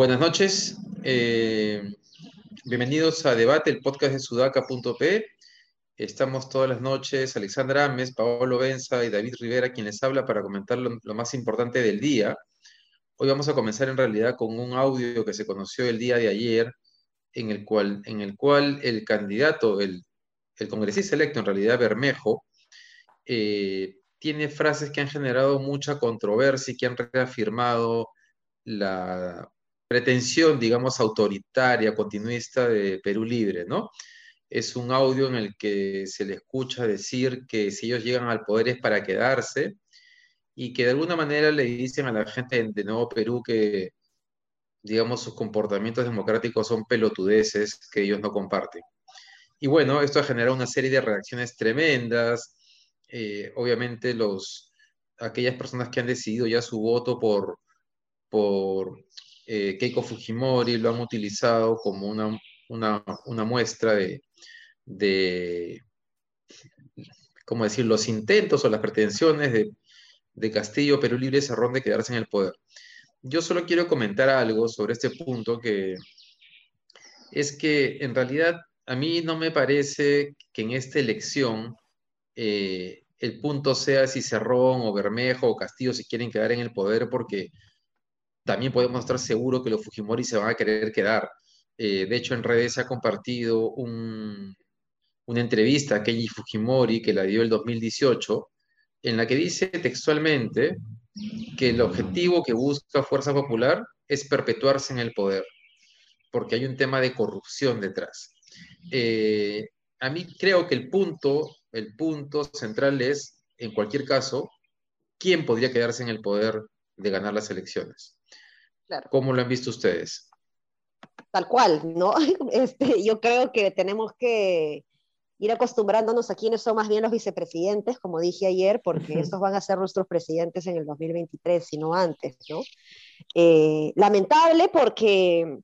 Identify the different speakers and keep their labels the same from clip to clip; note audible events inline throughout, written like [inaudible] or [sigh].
Speaker 1: Buenas noches. Eh, bienvenidos a Debate, el podcast de sudaca.p. Estamos todas las noches, Alexandra Ames, Paolo Benza y David Rivera, quien les habla para comentar lo, más importante del día. Hoy vamos a comenzar en realidad con un audio que se conoció el día de ayer, en el cual, en el, cual el candidato, el, congresista electo, en realidad Bermejo, eh, tiene frases que han generado mucha controversia y que han reafirmado la pretensión, digamos, autoritaria, continuista de Perú Libre, ¿no? Es un audio en el que se le escucha decir que si ellos llegan al poder es para quedarse y que de alguna manera le dicen a la gente de Nuevo Perú que, digamos, sus comportamientos democráticos son pelotudeces que ellos no comparten. Y bueno, esto ha generado una serie de reacciones tremendas. Eh, obviamente, los, aquellas personas que han decidido ya su voto por, por eh, Keiko Fujimori lo han utilizado como una, una, muestra de, de, ¿cómo decir?, los intentos o las pretensiones de, de Castillo, Perú Libre, Cerrón de quedarse en el poder. Yo solo quiero comentar algo sobre este punto que es que en realidad a mí no me parece que en esta elección eh, el punto sea si Cerrón o Bermejo o Castillo se quieren quedar en el poder porque también podemos estar seguros que los Fujimori se van a querer quedar. Eh, de hecho, en redes se ha compartido una entrevista a Keiji Fujimori que la dio el 2018, en la que dice textualmente que el objetivo que busca Fuerza Popular es perpetuarse en el poder, porque hay un tema de corrupción detrás. Eh, a mí creo que el punto, el punto central es, en cualquier caso, quién podría quedarse en el poder de ganar las elecciones. ¿Cómo lo han visto ustedes?
Speaker 2: Tal cual, ¿no? [laughs] Este, yo creo que tenemos que ir acostumbrándonos a quienes son más bien los vicepresidentes, como dije ayer, porque estos van a ser nuestros presidentes en el 2023, si no antes, ¿no? Eh, lamentable porque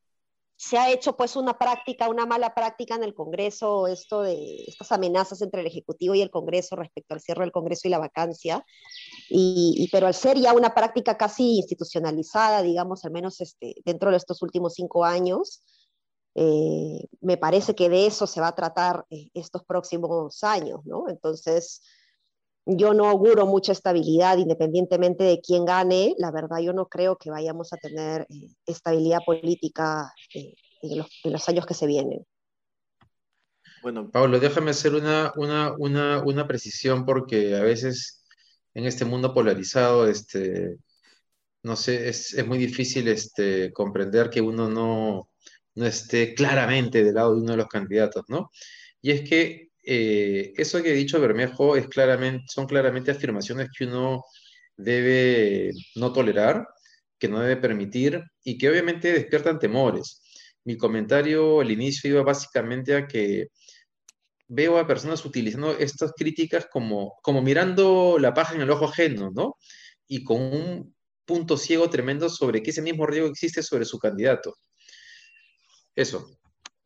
Speaker 2: se ha hecho pues una práctica, una mala práctica en el Congreso, esto de estas amenazas entre el Ejecutivo y el Congreso respecto al cierre del Congreso y la vacancia, y, pero al ser ya una práctica casi institucionalizada, digamos, al menos este, dentro de estos últimos cinco años, eh, me parece que de eso se va a tratar eh, estos próximos años, ¿no? Entonces, yo no auguro mucha estabilidad independientemente de quién gane. La verdad, yo no creo que vayamos a tener eh, estabilidad política en los, en, los, años que se vienen.
Speaker 1: Bueno, Pablo, déjame hacer una, una, una, una precisión porque a veces en este mundo polarizado, este, no sé, es, es muy difícil este, comprender que uno no, no, esté claramente del lado de uno de los candidatos, ¿no? Y es que eh, eso que ha dicho Bermejo es claramente, son claramente afirmaciones que uno debe no tolerar, que no debe permitir y que obviamente despiertan temores. Mi comentario al inicio iba básicamente a que veo a personas utilizando estas críticas como, como mirando la paja en el ojo ajeno, ¿no? Y con un punto ciego tremendo sobre que ese mismo riesgo existe sobre su candidato. Eso.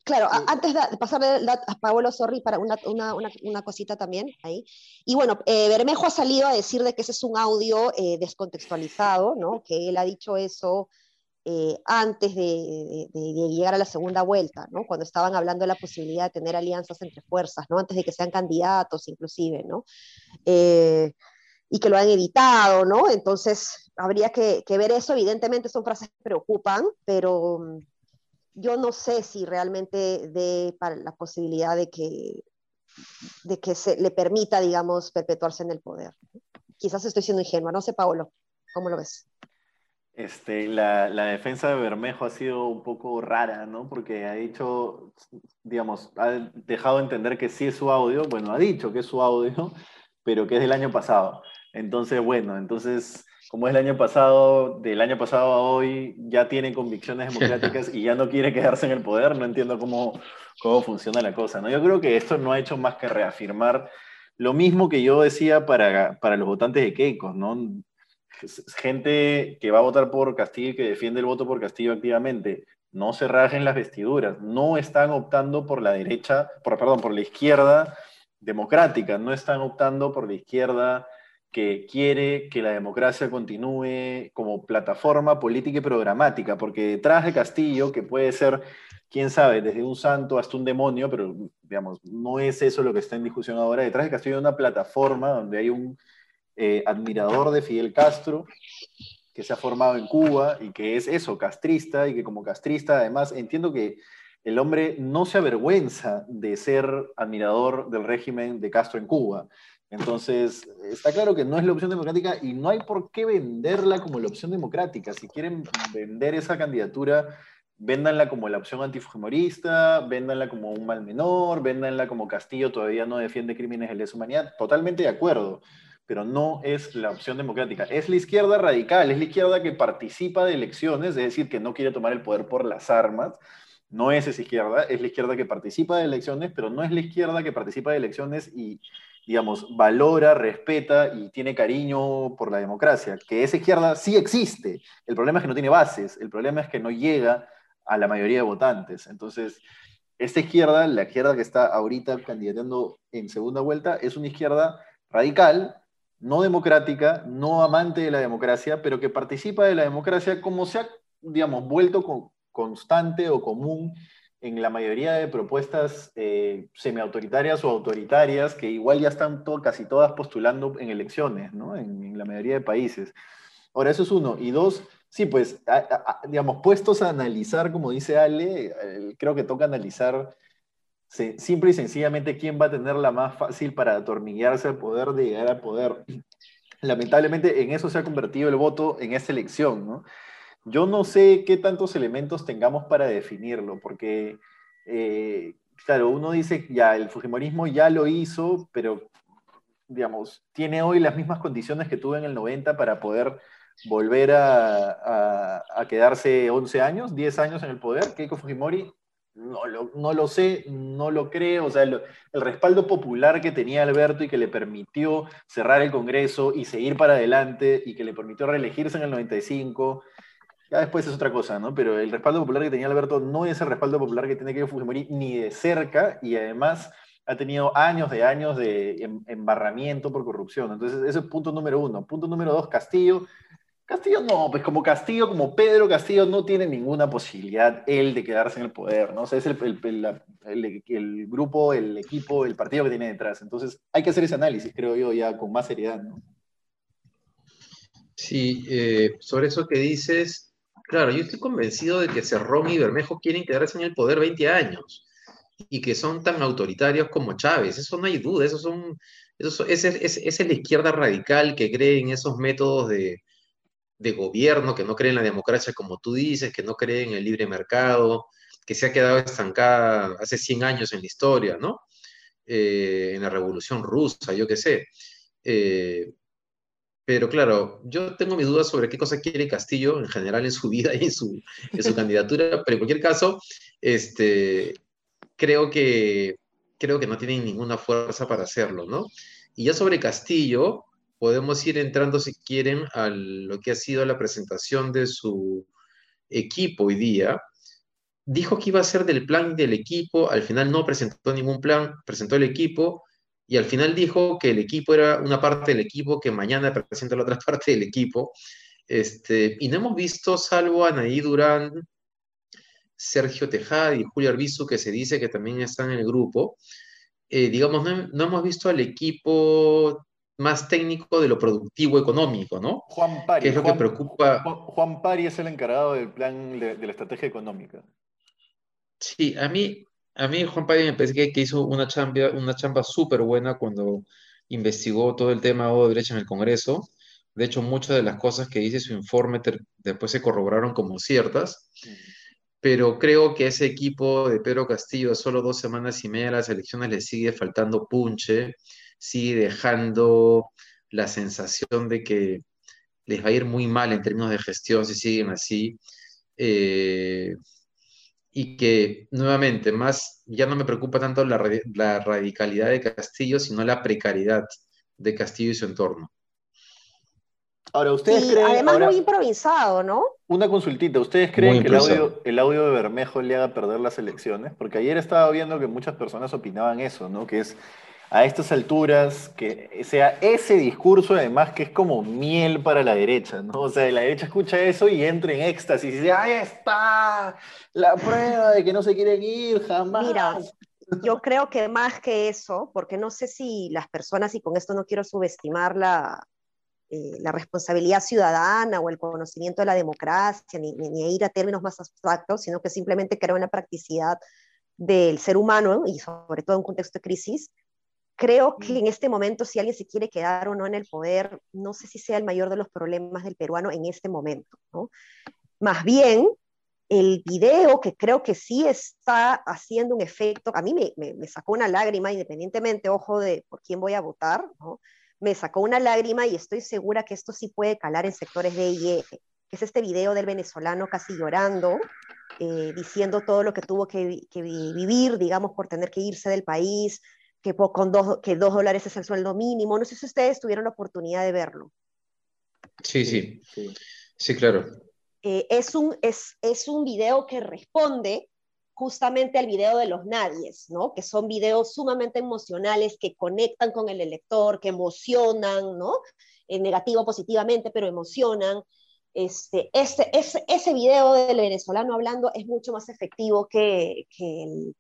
Speaker 2: Claro, antes de pasarle a Paolo Sorri para una, una, una, cosita también ahí. Y bueno, eh, Bermejo ha salido a decir de que ese es un audio eh, descontextualizado, ¿no? Que él ha dicho eso eh, antes de, llegar a la segunda vuelta, ¿no? cuando estaban hablando de la posibilidad de tener alianzas entre fuerzas, ¿no? antes de que sean candidatos inclusive, ¿no? Eh, y que lo han editado, ¿no? Entonces, habría que, ver eso. Evidentemente son frases que preocupan, pero mm, yo no sé si realmente de para la posibilidad de que, de que se le permita, digamos, perpetuarse en el poder. Quizás estoy siendo ingenua, no sé, Paolo, ¿cómo lo ves?
Speaker 3: Este, la, la, defensa de Bermejo ha sido un poco rara, ¿no? Porque ha dicho, digamos, ha dejado entender que sí es su audio, bueno, ha dicho que es su audio, pero que es del año pasado. Entonces, bueno, entonces, como es el año pasado, del año pasado a hoy, ya tiene convicciones democráticas [laughs] y ya no quiere quedarse en el poder, no entiendo cómo, cómo funciona la cosa, ¿no? Yo creo que esto no ha hecho más que reafirmar lo mismo que yo decía para, para los votantes de Keiko, ¿no? gente que va a votar por Castillo y que defiende el voto por Castillo activamente, no se rajen las vestiduras, no están optando por la derecha, por, perdón, por la izquierda democrática, no están optando por la izquierda que quiere que la democracia continúe como plataforma política y programática, porque detrás de Castillo, que puede ser, quién sabe, desde un santo hasta un demonio, pero digamos, no es eso lo que está en discusión ahora, detrás de Castillo hay una plataforma donde hay un eh, admirador de Fidel Castro que se ha formado en Cuba y que es eso, castrista, y que como castrista además entiendo que el hombre no se avergüenza de ser admirador del régimen de Castro en Cuba. Entonces, está claro que no es la opción democrática y no hay por qué venderla como la opción democrática. Si quieren vender esa candidatura, véndanla como la opción antifujimorista, véndanla como un mal menor, véndanla como Castillo todavía no defiende crímenes de lesa humanidad. Totalmente de acuerdo, pero no es la opción democrática. Es la izquierda radical, es la izquierda que participa de elecciones, es decir, que no quiere tomar el poder por las armas. No es esa izquierda, es la izquierda que participa de elecciones, pero no es la izquierda que participa de elecciones y digamos, valora, respeta y tiene cariño por la democracia, que esa izquierda sí existe. El problema es que no tiene bases, el problema es que no llega a la mayoría de votantes. Entonces, esta izquierda, la izquierda que está ahorita candidateando en segunda vuelta, es una izquierda radical, no democrática, no amante de la democracia, pero que participa de la democracia como se ha, digamos, vuelto constante o común en la mayoría de propuestas eh, semiautoritarias o autoritarias que igual ya están casi todas postulando en elecciones, ¿no? En, la mayoría de países. Ahora, eso es uno. Y dos, sí, pues, digamos, puestos a analizar, como dice Ale, creo que toca analizar simple y sencillamente quién va a tener la más fácil para atornillarse al poder de llegar al poder. [clears throat] Lamentablemente, en eso se ha convertido el voto en esta elección, ¿no? Yo no sé qué tantos elementos tengamos para definirlo, porque, eh, claro, uno dice, ya, el Fujimorismo ya lo hizo, pero, digamos, tiene hoy las mismas condiciones que tuvo en el 90 para poder volver a, quedarse 11 años, 10 años en el poder. Keiko Fujimori, no lo, sé, no lo creo. O sea, el, el, respaldo popular que tenía Alberto y que le permitió cerrar el Congreso y seguir para adelante y que le permitió reelegirse en el 95 ya después es otra cosa, ¿no? Pero el respaldo popular que tenía Alberto no es el respaldo popular que tiene que Fujimori ni de cerca y además ha tenido años de años de em, embarramiento por corrupción. Entonces, ese es punto número uno. Punto número dos, Castillo. Castillo no, pues como Castillo, como Pedro Castillo, no tiene ninguna posibilidad él de quedarse en el poder, ¿no? O sea, es el, el, el, grupo, el equipo, el partido que tiene detrás. Entonces, hay que hacer ese análisis, creo yo, ya con más seriedad, ¿no?
Speaker 1: Sí, eh, sobre eso que dices, Claro, yo estoy convencido de que Cerrón y Bermejo quieren quedarse en el poder 20 años y que son tan autoritarios como Chávez. Eso no hay duda, eso son, eso, es, es, la izquierda radical que cree en esos métodos de, gobierno, que no cree en la democracia como tú dices, que no cree en el libre mercado, que se ha quedado estancada hace 100 años en la historia, ¿no? Eh, en la Revolución Rusa, yo qué sé. Eh, pero claro, yo tengo mis dudas sobre qué cosa quiere Castillo en general en su vida y en su, su candidatura, [laughs] pero en cualquier caso, este, creo, que, creo que no tienen ninguna fuerza para hacerlo, ¿no? Y ya sobre Castillo, podemos ir entrando, si quieren, a lo que ha sido la presentación de su equipo hoy día. Dijo que iba a ser del plan del equipo, al final no presentó ningún plan, presentó el equipo, y al final dijo que el equipo era una parte del equipo, que mañana presenta la otra [laughs] parte del equipo. Este, y no hemos visto, salvo a Anaí Durán, Sergio Tejada y Julio Arbizu, que se dice que también están en el grupo, eh, digamos, no, hemos visto al equipo más técnico de lo productivo económico, ¿no?
Speaker 3: Juan Pari.
Speaker 1: es lo
Speaker 3: que
Speaker 1: preocupa.
Speaker 3: Juan, Pari es el encargado del plan de, de la estrategia económica.
Speaker 1: Sí, a mí, a mí Juan Pablo me parece que, hizo una una chamba súper buena cuando investigó todo el tema de derecha en el Congreso. De hecho, muchas de las cosas que dice su informe después se corroboraron como ciertas. Pero creo que ese equipo de Pedro Castillo, solo dos semanas y media de las elecciones, le sigue faltando punche, sigue dejando la sensación de que les va a ir muy mal en términos de gestión si siguen así. Eh, y que nuevamente más ya no me preocupa tanto la, radicalidad de Castillo, sino la precariedad de Castillo y su entorno.
Speaker 3: Ahora, ustedes
Speaker 2: Y
Speaker 3: creen.
Speaker 2: además
Speaker 3: ahora,
Speaker 2: muy improvisado, ¿no?
Speaker 3: una consultita, ¿ustedes creen que el audio, el audio de Bermejo le haga perder las elecciones? Porque ayer estaba viendo que muchas personas opinaban eso, ¿no? Que es a estas alturas, que sea ese discurso, además, que es como miel para la derecha, ¿no? O sea, la derecha escucha eso y entra en éxtasis y dice, ¡ahí está! La prueba de que no se quieren ir jamás.
Speaker 2: Mira, yo creo que más que eso, porque no sé si las personas, y con esto no quiero subestimar la, eh, la responsabilidad ciudadana o el conocimiento de la democracia, ni, ni- ni ir a términos más abstractos, sino que simplemente creo en la practicidad del ser humano y sobre todo en un contexto de crisis. Creo que en este momento, si alguien se quiere quedar o no en el poder, no sé si sea el mayor de los problemas del peruano en este momento. ¿no? Más bien, el video que creo que sí está haciendo un efecto, a mí me, me- me sacó una lágrima, independientemente, ojo, de por quién voy a votar, ¿no? me sacó una lágrima y estoy segura que esto sí puede calar en sectores de IE, que es este video del venezolano casi llorando, eh, diciendo todo lo que tuvo que, que vi- vivir, digamos, por tener que irse del país, que, con dos, que dos dólares es el sueldo mínimo. No sé si ustedes tuvieron la oportunidad de verlo.
Speaker 1: Sí, sí,
Speaker 3: Sí.
Speaker 1: sí, claro.
Speaker 2: Eh, es, un, es, es un video que responde justamente al video de los nadies, ¿no? Que son videos sumamente emocionales, que conectan con el elector, que emocionan, ¿no? En negativo positivamente, pero emocionan. Este, este, ese, ese video del venezolano hablando es mucho más efectivo que, que, el-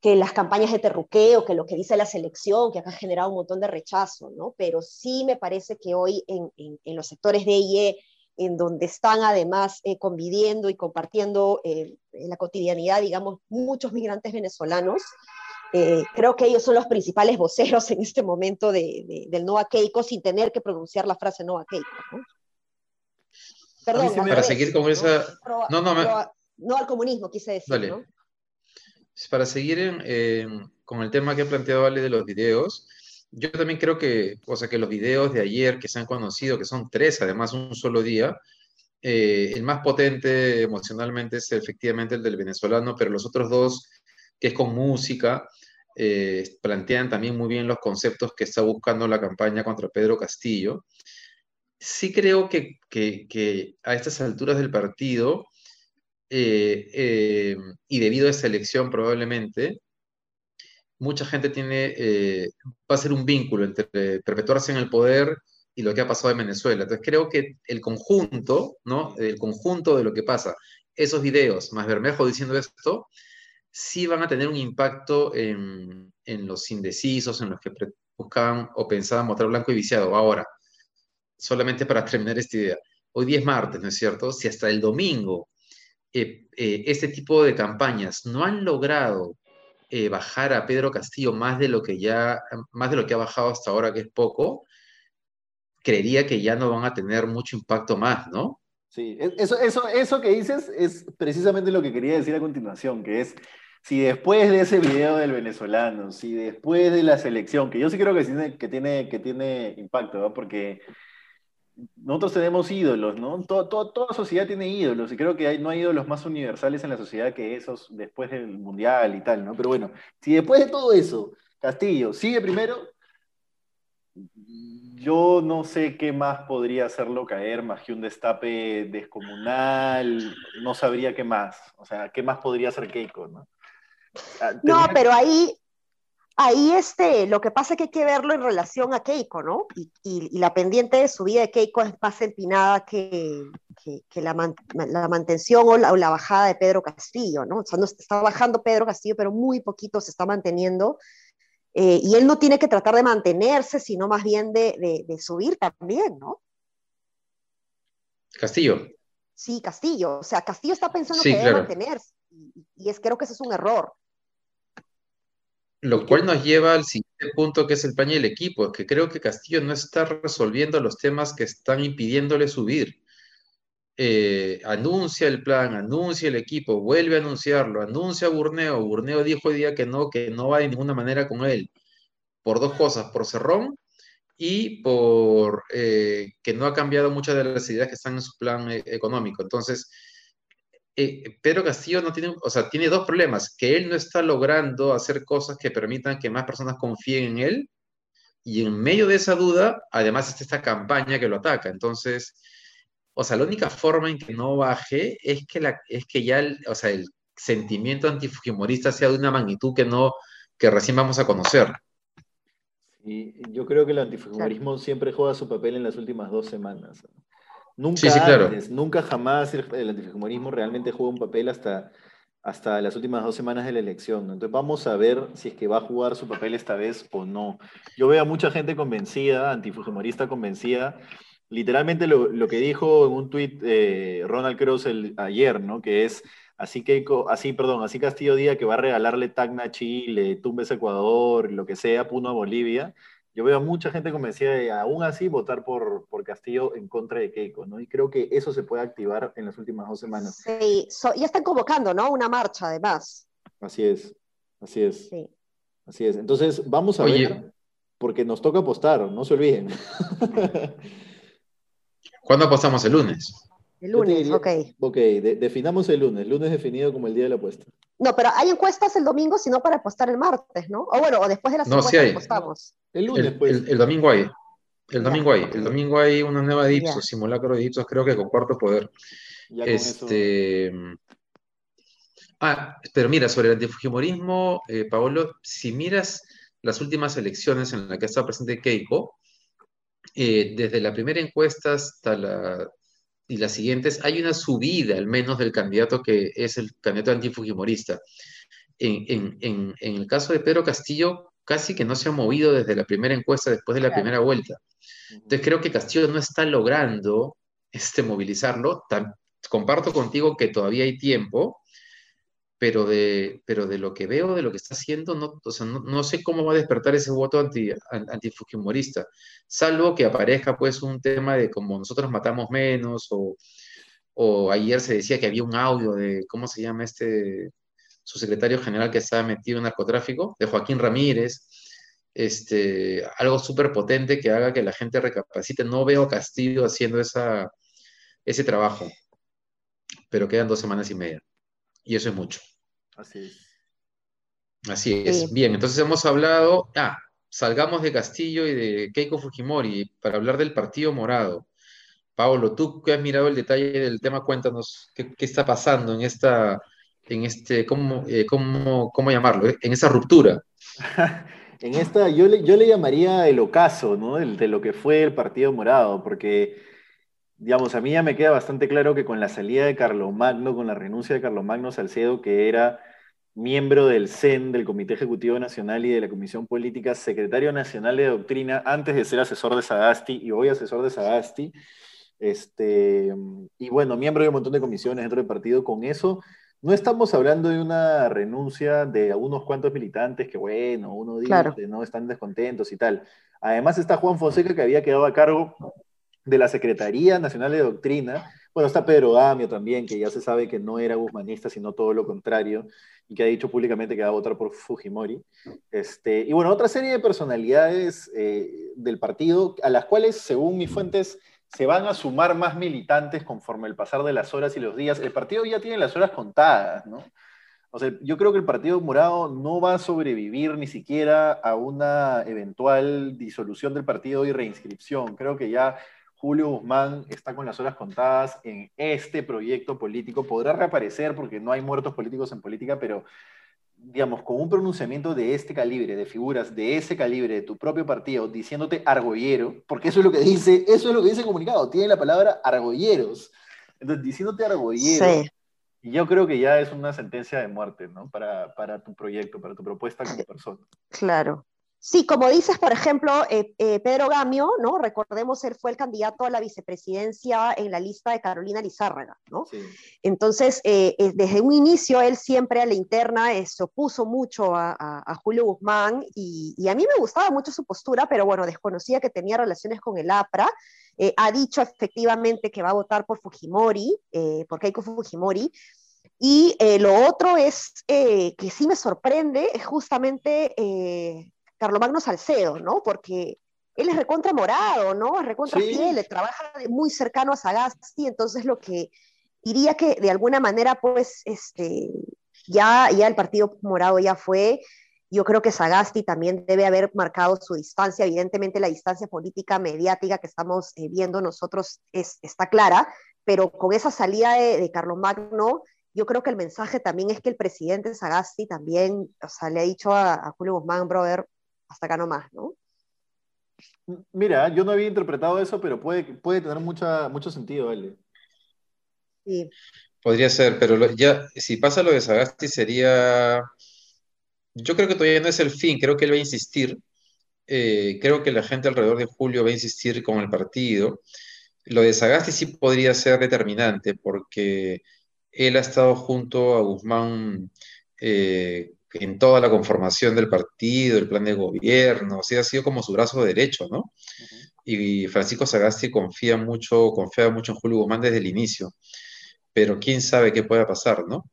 Speaker 2: que las campañas de terruqueo, que lo que dice la selección, que acá ha generado un montón de rechazo, ¿no? Pero sí me parece que hoy en, en, en los sectores de IE, en donde están además eh, conviviendo y compartiendo eh, en la cotidianidad, digamos, muchos migrantes venezolanos. Eh, creo que ellos son los principales voceros en este momento de, de, del Nova Keiko sin tener que pronunciar la frase Nova Keiko. ¿no? Perdón,
Speaker 1: Para seguir con
Speaker 2: ¿no?
Speaker 1: esa- No, no, me-
Speaker 2: no al comunismo, quise decir.
Speaker 1: Dale.
Speaker 2: ¿no?
Speaker 1: Para seguir en- con el tema que ha planteado Ale de los videos, yo también creo que, o sea, que los videos de ayer que se han conocido, que son tres, además un solo día, eh, el más potente emocionalmente es efectivamente el del venezolano, pero los otros dos, que es con música, eh, plantean también muy bien los conceptos que está buscando la campaña contra Pedro Castillo. Sí creo que a estas alturas del partido, eh, eh, y debido a esta elección probablemente, mucha gente tiene, eh, va a ser un vínculo entre perpetuarse en el poder y lo que ha pasado en Venezuela. Entonces creo que el conjunto, ¿no? El conjunto de lo que pasa, esos videos, más Bermejo diciendo esto, sí van a tener un impacto en, en los indecisos, en los que buscaban o pensaban votar blanco y viciado. Ahora, solamente para [laughs] terminar esta idea, hoy día es martes, ¿no es cierto? Si hasta el domingo eh, eh, este tipo de campañas no han logrado eh, bajar a Pedro Castillo más de lo que ya, más de lo que ha bajado hasta ahora, que es poco, creería que ya no van a tener mucho impacto más, ¿no?
Speaker 3: Sí, e- eso, eso, eso que dices es precisamente lo que quería decir a continuación, que es si después de ese video del venezolano, si después de la selección, que yo sí creo que tiene, que tiene, que tiene impacto, ¿no? Porque nosotros tenemos ídolos, ¿no? Todo- todo- toda sociedad tiene ídolos, y creo que hay, no hay ídolos más universales en la sociedad que esos después del Mundial y tal, ¿no? Pero bueno, si después de todo eso, Castillo sigue primero, yo no sé qué más podría hacerlo caer más que un destape descomunal, no sabría qué más, o sea, qué más podría hacer Keiko, ¿no? Ah,
Speaker 2: No, pero ahí, ahí este, lo que pasa es que hay que verlo en relación a Keiko, ¿no? Y, y- y la pendiente de su vida de Keiko es más empinada que, que- que la, man- la mantención o la, o la bajada de Pedro Castillo, ¿no? O sea, no está bajando Pedro Castillo, pero muy poquito se está manteniendo. Eh, y él no tiene que tratar de mantenerse, sino más bien de, de- de subir también, ¿no?
Speaker 1: Castillo.
Speaker 2: Sí, Castillo. O sea, Castillo está pensando
Speaker 1: Sí,
Speaker 2: que debe mantenerse. Y, y es, creo que ese es un error.
Speaker 1: Lo cual nos lleva al siguiente punto que es el paño del equipo, que creo que Castillo no está resolviendo los temas que están impidiéndole subir. Eh, anuncia el plan, anuncia el equipo, vuelve a anunciarlo, anuncia a Burneo. Burneo dijo hoy día que no, que no va de ninguna manera con él, por dos cosas, por Cerrón y por eh, que no ha cambiado muchas de las ideas que están en su plan eh, económico. Entonces, eh, Pedro Castillo no tiene, o sea, tiene dos problemas, que él no está logrando hacer cosas que permitan que más personas confíen en él y en medio de esa duda, además está esta campaña que lo ataca. Entonces, o sea, la única forma en que no baje es que, la, es que ya el, o sea, el sentimiento antifujimorista sea de una magnitud que, no, que recién vamos a conocer.
Speaker 3: Y yo creo que el antifujimorismo siempre juega su papel en las últimas dos semanas. Nunca nunca jamás el antifujimorismo realmente juega un papel hasta hasta las últimas dos semanas de la elección. Entonces vamos a ver si es que va a jugar su papel esta vez o no. Yo veo a mucha gente convencida, antifujimorista convencida. Literalmente lo, lo que dijo en un tuit eh, Ronald Cross el, ayer, ¿no? Que es, así que, así, perdón, así Castillo Díaz que va a regalarle Tacna a Chile, Tumbes a Ecuador, lo que sea, Puno a Bolivia yo veo a mucha gente convencida de aún así votar por, por Castillo en contra de Keiko, ¿no? Y creo que eso se puede activar en las últimas dos semanas.
Speaker 2: Sí, ya están convocando, ¿no? Una marcha además.
Speaker 3: Así es, así es. Sí. Así es. Entonces, vamos a ver, porque nos toca apostar, no se olviden. [laughs] [laughs]
Speaker 1: ¿Cuándo apostamos el lunes?
Speaker 2: El lunes, ok.
Speaker 3: Ok, definamos el lunes, lunes definido como el día de la apuesta.
Speaker 2: No, pero hay encuestas el domingo, sino para apostar el martes, ¿no? O bueno, o después de las
Speaker 1: no,
Speaker 2: encuestas
Speaker 1: sí
Speaker 2: apostamos.
Speaker 1: El lunes, pues. El, domingo hay. El domingo hay. El domingo hay una nueva de simulacro de Ipsos, creo que con cuarto poder. este. Ah, pero mira, sobre el antifujimorismo, eh, Paolo, si miras las últimas elecciones en las que ha estado presente Keiko, eh, desde la primera encuesta hasta la y las siguientes, hay una subida al menos del candidato que es el candidato antifujimorista. En, en, en, el caso de Pedro Castillo, casi que no se ha movido desde la primera encuesta después de la primera vuelta. Entonces creo que Castillo no está logrando este, movilizarlo. comparto contigo que todavía hay tiempo, pero de, pero de lo que veo, de lo que está haciendo, no, no, sé cómo va a despertar ese voto anti, antifujimorista, salvo que aparezca pues un tema de como nosotros matamos menos, o, o ayer se decía que había un audio de, ¿cómo se llama este? Su secretario general que estaba metido en narcotráfico, de Joaquín Ramírez, este, algo súper potente que haga que la gente recapacite. No veo a Castillo haciendo esa, ese trabajo, pero quedan dos semanas y media y eso es mucho.
Speaker 3: Así es.
Speaker 1: Así es. Bien, entonces hemos hablado, ah, salgamos de Castillo y de Keiko Fujimori para hablar del Partido Morado. Pablo, tú que has mirado el detalle del tema, cuéntanos qué, está pasando en esta, en este, ¿cómo, eh, cómo, cómo llamarlo? En esa ruptura. [laughs]
Speaker 3: en esta, yo le, yo le llamaría el ocaso, ¿no? de lo que fue el Partido Morado, porque digamos, a mí ya me queda bastante claro que con la salida de Carlomagno, con la renuncia de Carlomagno Salcedo, que era miembro del CEN, del Comité Ejecutivo Nacional y de la Comisión Política, secretario nacional de doctrina, antes de ser asesor de Sagasti y hoy asesor de Sagasti, este, y bueno, miembro de un montón de comisiones dentro del partido, con eso no estamos hablando de una renuncia de unos cuantos militantes que, bueno, uno dice, no están descontentos y tal. Además está Juan Fonseca que había quedado a cargo de la Secretaría Nacional de Doctrina. Bueno, está Pedro Gamio también, que ya se sabe que no era guzmanista, sino todo lo contrario, y que ha dicho públicamente que va a votar por Fujimori. Este, y bueno, otra serie de personalidades eh, del partido, a las cuales, según mis fuentes, se van a sumar más militantes conforme el pasar de las horas y los días. El partido ya tiene las horas contadas, ¿no? O sea, yo creo que el Partido Morado no va a sobrevivir ni siquiera a una eventual disolución del partido y reinscripción. Creo que ya Julio Guzmán está con las horas contadas en este proyecto político. Podrá reaparecer porque no hay muertos políticos en política, pero digamos, con un pronunciamiento de este calibre, de figuras de ese calibre de tu propio partido, diciéndote argollero, porque eso es lo que dice, eso es lo que dice el comunicado, tiene la palabra argolleros. Entonces, diciéndote argollero, y yo creo que ya es una sentencia de muerte, ¿no? Para, para tu proyecto, para tu propuesta como persona.
Speaker 2: Claro. Sí, como dices, por ejemplo, eh, eh, Pedro Gamio, ¿no? Recordemos, él fue el candidato a la vicepresidencia en la lista de Carolina Lizárraga, ¿no? Entonces, eh, desde un inicio, él siempre a la interna se opuso mucho a, Julio Guzmán y, a mí me gustaba mucho su postura, pero bueno, desconocía que tenía relaciones con el APRA. ha dicho efectivamente que va a votar por Fujimori, por Keiko Fujimori, y lo otro es que sí me sorprende, es justamente Carlomagno Salcedo, ¿no? Porque él es recontra morado, ¿no? Es recontra fiel, trabaja muy cercano a Sagasti, entonces lo que diría que de alguna manera, pues, este, ya, ya el partido morado ya fue, Yo creo que Sagasti también debe haber marcado su distancia. Evidentemente la distancia política mediática que estamos eh, viendo nosotros es, está clara, pero con esa salida de, de Carlos Magno, yo creo que el mensaje también es que el presidente Sagasti también, o sea, le ha dicho a, a Julio Guzmán, brother, hasta acá nomás, ¿no?
Speaker 3: Mira, yo no había interpretado eso, pero puede, puede tener mucha, mucho sentido, L.
Speaker 2: Sí.
Speaker 1: Podría ser, pero lo- ya, si pasa lo de Sagasti sería, yo creo que todavía no es el fin, creo que él va a insistir, Eh, creo que la gente alrededor de Julio va a insistir con el partido. Lo de Sagasti sí podría ser determinante porque él ha estado junto a Guzmán eh, en toda la conformación del partido, el plan de gobierno, o sea, ha sido como su brazo derecho, ¿no? Y Francisco Sagasti confía mucho, confía mucho en Julio Guzmán desde el inicio, pero quién sabe qué pueda pasar, ¿no?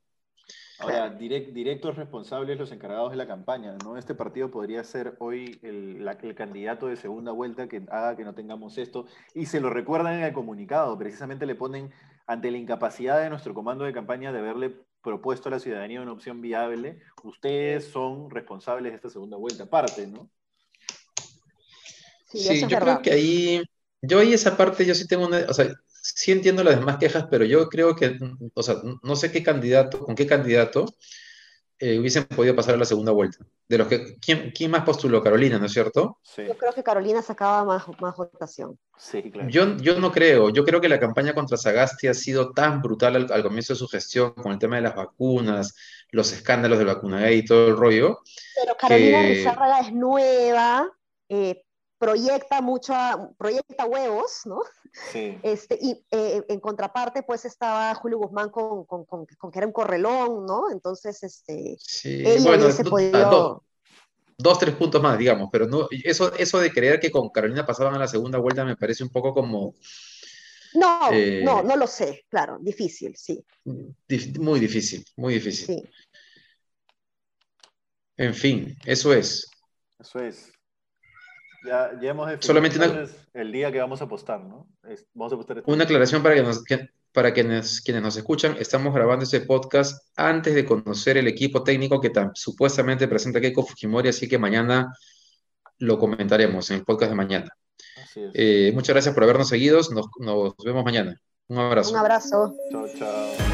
Speaker 3: Ahora, direct- directos responsables los encargados de la campaña, ¿no? Este partido podría ser hoy el, la- el candidato de segunda vuelta que haga que no tengamos esto. Y se lo recuerdan en el comunicado, precisamente le ponen ante la incapacidad de nuestro comando de campaña de haberle propuesto a la ciudadanía una opción viable, ustedes son responsables de esta segunda vuelta, aparte, ¿no?
Speaker 2: Sí,
Speaker 1: yo
Speaker 2: verdad.
Speaker 1: creo que ahí, yo ahí esa parte, yo sí tengo una, o sea, sí entiendo las demás quejas, pero yo creo que, o sea, no sé qué candidato, con qué candidato eh, hubiesen podido pasar a la segunda vuelta. De los que, ¿quién, quién más postuló? Carolina, ¿no es cierto?
Speaker 3: Sí,
Speaker 2: Yo creo que Carolina sacaba más, más votación.
Speaker 3: sí, claro.
Speaker 1: Yo, yo no creo, yo creo que la campaña contra Sagasti ha sido tan brutal al, al comienzo de su gestión, con el tema de las vacunas, los escándalos del vacunagate y todo el rollo,
Speaker 2: Pero Carolina
Speaker 1: que-
Speaker 2: Rizárraga es nueva, eh, proyecta mucho, proyecta huevos, ¿no?
Speaker 3: Sí. [laughs]
Speaker 2: Este, y eh, en contraparte, pues estaba Julio Guzmán con, con, con- con que era un correlón, ¿no? Entonces, este,
Speaker 1: sí,
Speaker 2: ella
Speaker 1: bueno,
Speaker 2: hubiese
Speaker 1: do-
Speaker 2: podido...
Speaker 1: ah, do- dos, tres puntos más, digamos, pero no, eso, eso de creer que con Carolina pasaban a la segunda vuelta me parece un poco como
Speaker 2: No,
Speaker 1: Eh,
Speaker 2: no, no lo sé, claro, difícil, sí,
Speaker 1: dif- muy difícil, muy difícil.
Speaker 2: sí.
Speaker 1: En fin, eso es.
Speaker 3: Eso es. Ya, ya hemos definido
Speaker 1: Solamente una-
Speaker 3: el día que vamos a apostar, ¿no? Es- vamos a apostar este
Speaker 1: Una aclaración para, que nos- que- para quienes, quienes nos escuchan, estamos grabando este podcast antes de conocer el equipo técnico que tam- supuestamente presenta Keiko Fujimori, así que mañana lo comentaremos en el podcast de mañana.
Speaker 3: Así es.
Speaker 1: Eh, muchas gracias por habernos seguido, nos, nos vemos mañana. Un abrazo.
Speaker 2: Un abrazo.
Speaker 3: Chao, chao.